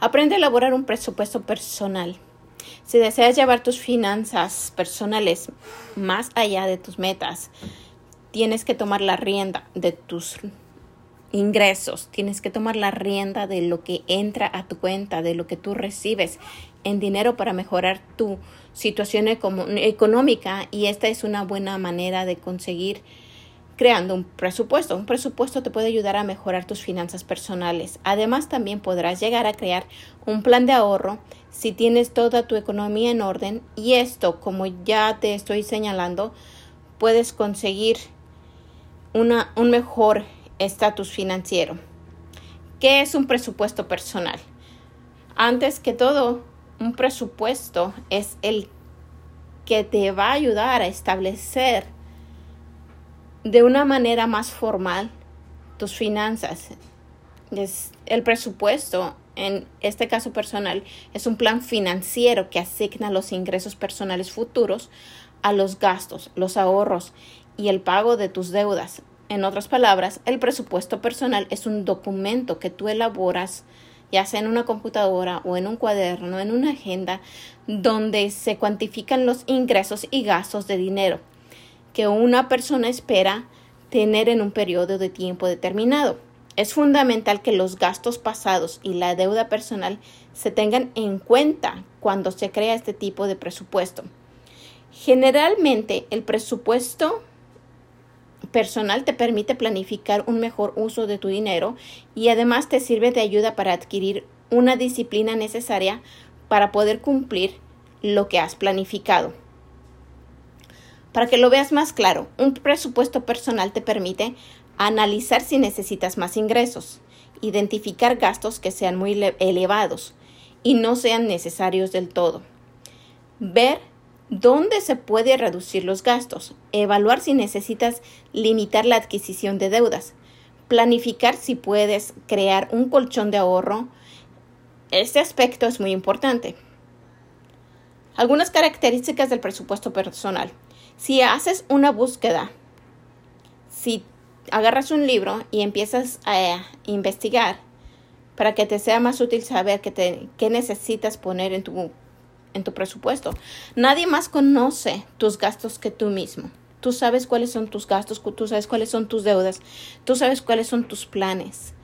Aprende a elaborar un presupuesto personal. Si deseas llevar tus finanzas personales más allá de tus metas, tienes que tomar la rienda de tus ingresos, tienes que tomar la rienda de lo que entra a tu cuenta, de lo que tú recibes en dinero para mejorar tu situación económica y esta es una buena manera de conseguir creando un presupuesto. Un presupuesto te puede ayudar a mejorar tus finanzas personales. Además, también podrás llegar a crear un plan de ahorro si tienes toda tu economía en orden y esto, como ya te estoy señalando, puedes conseguir una, un mejor estatus financiero. ¿Qué es un presupuesto personal? Antes que todo, un presupuesto es el que te va a ayudar a establecer de una manera más formal tus finanzas. Es el presupuesto, en este caso personal, es un plan financiero que asigna los ingresos personales futuros a los gastos, los ahorros y el pago de tus deudas. En otras palabras, el presupuesto personal es un documento que tú elaboras ya sea en una computadora o en un cuaderno, en una agenda, donde se cuantifican los ingresos y gastos de dinero que una persona espera tener en un periodo de tiempo determinado. Es fundamental que los gastos pasados y la deuda personal se tengan en cuenta cuando se crea este tipo de presupuesto. Generalmente el presupuesto personal te permite planificar un mejor uso de tu dinero y además te sirve de ayuda para adquirir una disciplina necesaria para poder cumplir lo que has planificado. Para que lo veas más claro, un presupuesto personal te permite analizar si necesitas más ingresos, identificar gastos que sean muy elevados y no sean necesarios del todo, ver dónde se puede reducir los gastos, evaluar si necesitas limitar la adquisición de deudas, planificar si puedes crear un colchón de ahorro. Este aspecto es muy importante. Algunas características del presupuesto personal. Si haces una búsqueda, si agarras un libro y empiezas a investigar para que te sea más útil saber qué, necesitas poner en tu en tu presupuesto. Nadie más conoce tus gastos que tú mismo. Tú sabes cuáles son tus gastos, tú sabes cuáles son tus deudas, tú sabes cuáles son tus planes.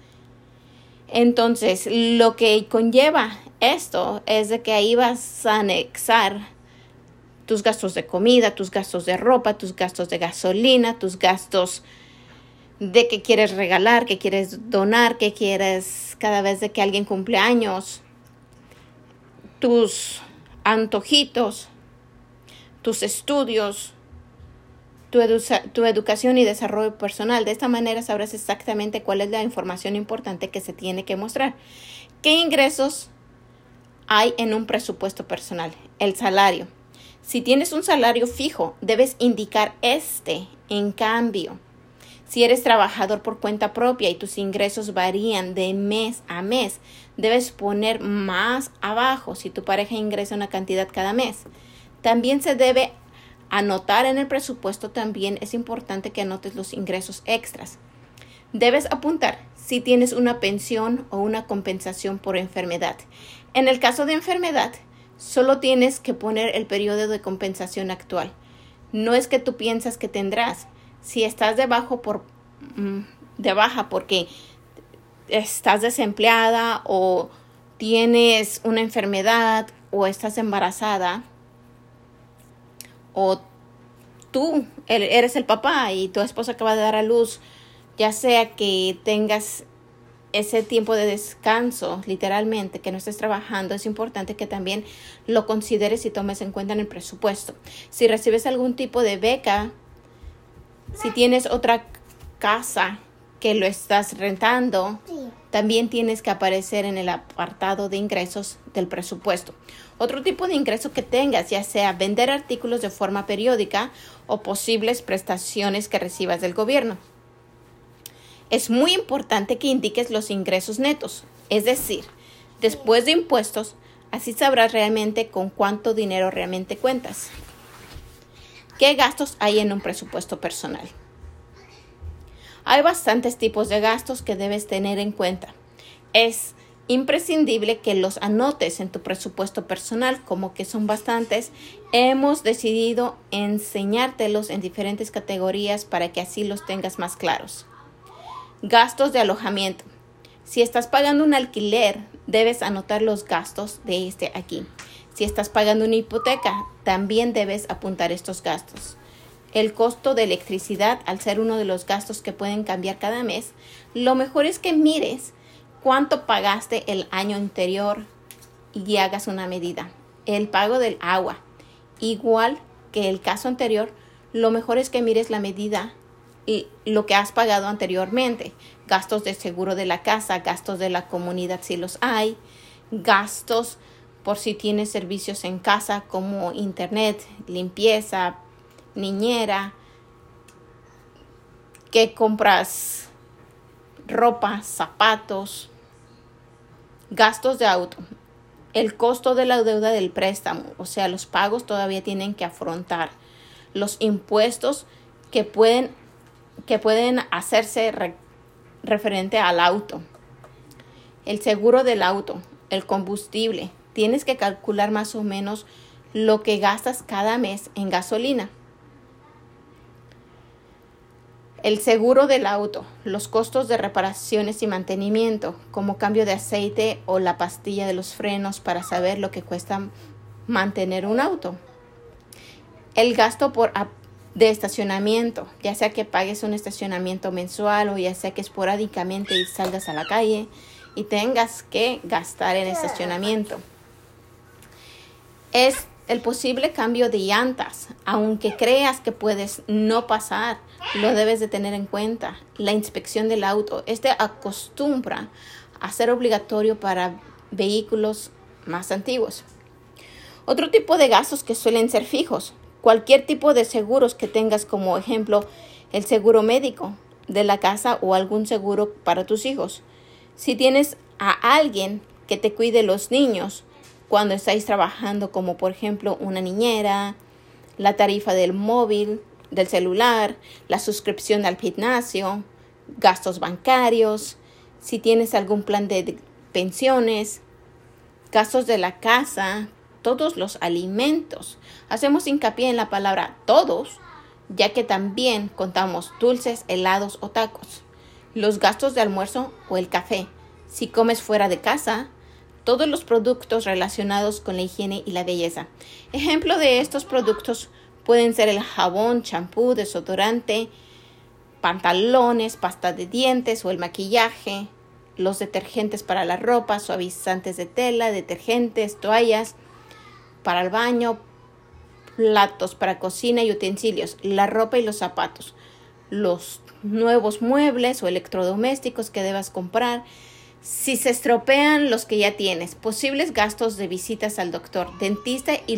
Entonces, lo que conlleva esto es de que ahí vas a anexar tus gastos de comida, tus gastos de ropa, tus gastos de gasolina, tus gastos de que quieres regalar, que quieres donar, que quieres cada vez de que alguien cumple años, tus antojitos, tus estudios, tu, tu, educación y desarrollo personal. De esta manera sabrás exactamente cuál es la información importante que se tiene que mostrar. ¿Qué ingresos hay en un presupuesto personal? El salario. Si tienes un salario fijo, debes indicar este. En cambio, si eres trabajador por cuenta propia y tus ingresos varían de mes a mes, debes poner más abajo si tu pareja ingresa una cantidad cada mes. También se debe anotar en el presupuesto, también es importante que anotes los ingresos extras. Debes apuntar si tienes una pensión o una compensación por enfermedad. En el caso de enfermedad, solo tienes que poner el periodo de compensación actual. No es que tú piensas que tendrás, si estás debajo por, mm, de baja porque estás desempleada o tienes una enfermedad o estás embarazada o tú eres el papá y tu esposa acaba de dar a luz, ya sea que tengas ese tiempo de descanso, literalmente, que no estés trabajando, es importante que también lo consideres y tomes en cuenta en el presupuesto. Si recibes algún tipo de beca, si tienes otra casa que lo estás rentando, también tienes que aparecer en el apartado de ingresos del presupuesto. Otro tipo de ingreso que tengas, ya sea vender artículos de forma periódica o posibles prestaciones que recibas del gobierno. Es muy importante que indiques los ingresos netos, es decir, después de impuestos, así sabrás realmente con cuánto dinero realmente cuentas. ¿Qué gastos hay en un presupuesto personal? Hay bastantes tipos de gastos que debes tener en cuenta. Es imprescindible que los anotes en tu presupuesto personal, como que son bastantes. Hemos decidido enseñártelos en diferentes categorías para que así los tengas más claros. Gastos de alojamiento. Si estás pagando un alquiler, debes anotar los gastos de este aquí. Si estás pagando una hipoteca, también debes apuntar estos gastos. El costo de electricidad, al ser uno de los gastos que pueden cambiar cada mes, lo mejor es que mires cuánto pagaste el año anterior y hagas una medida. El pago del agua, igual que el caso anterior, lo mejor es que mires la medida y lo que has pagado anteriormente. Gastos de seguro de la casa, gastos de la comunidad si los hay, gastos por si tienes servicios en casa como internet, limpieza, niñera, que compras ropa, zapatos, Gastos de auto. El costo de la deuda del préstamo, o sea, los pagos todavía tienen que afrontar. Los impuestos que pueden, que pueden hacerse referente al auto. El seguro del auto, el combustible. Tienes que calcular más o menos lo que gastas cada mes en gasolina. El seguro del auto, los costos de reparaciones y mantenimiento, como cambio de aceite o la pastilla de los frenos para saber lo que cuesta mantener un auto. El gasto por de estacionamiento, ya sea que pagues un estacionamiento mensual o ya sea que esporádicamente salgas a la calle y tengas que gastar en estacionamiento. Es el posible cambio de llantas, aunque creas que puedes no pasar, lo debes de tener en cuenta. La inspección del auto, este acostumbra a ser obligatorio para vehículos más antiguos. Otro tipo de gastos que suelen ser fijos, cualquier tipo de seguros que tengas como ejemplo el seguro médico de la casa o algún seguro para tus hijos. Si tienes a alguien que te cuide los niños, cuando estáis trabajando, como por ejemplo una niñera, la tarifa del móvil, del celular, la suscripción al gimnasio, gastos bancarios, si tienes algún plan de pensiones, gastos de la casa, todos los alimentos. Hacemos hincapié en la palabra todos, ya que también contamos dulces, helados o tacos, los gastos de almuerzo o el café. Si comes fuera de casa, todos los productos relacionados con la higiene y la belleza. Ejemplo de estos productos pueden ser el jabón, champú, desodorante, pantalones, pasta de dientes o el maquillaje, los detergentes para la ropa, suavizantes de tela, detergentes, toallas para el baño, platos para cocina y utensilios, la ropa y los zapatos, los nuevos muebles o electrodomésticos que debas comprar, si se estropean los que ya tienes, posibles gastos de visitas al doctor, dentista y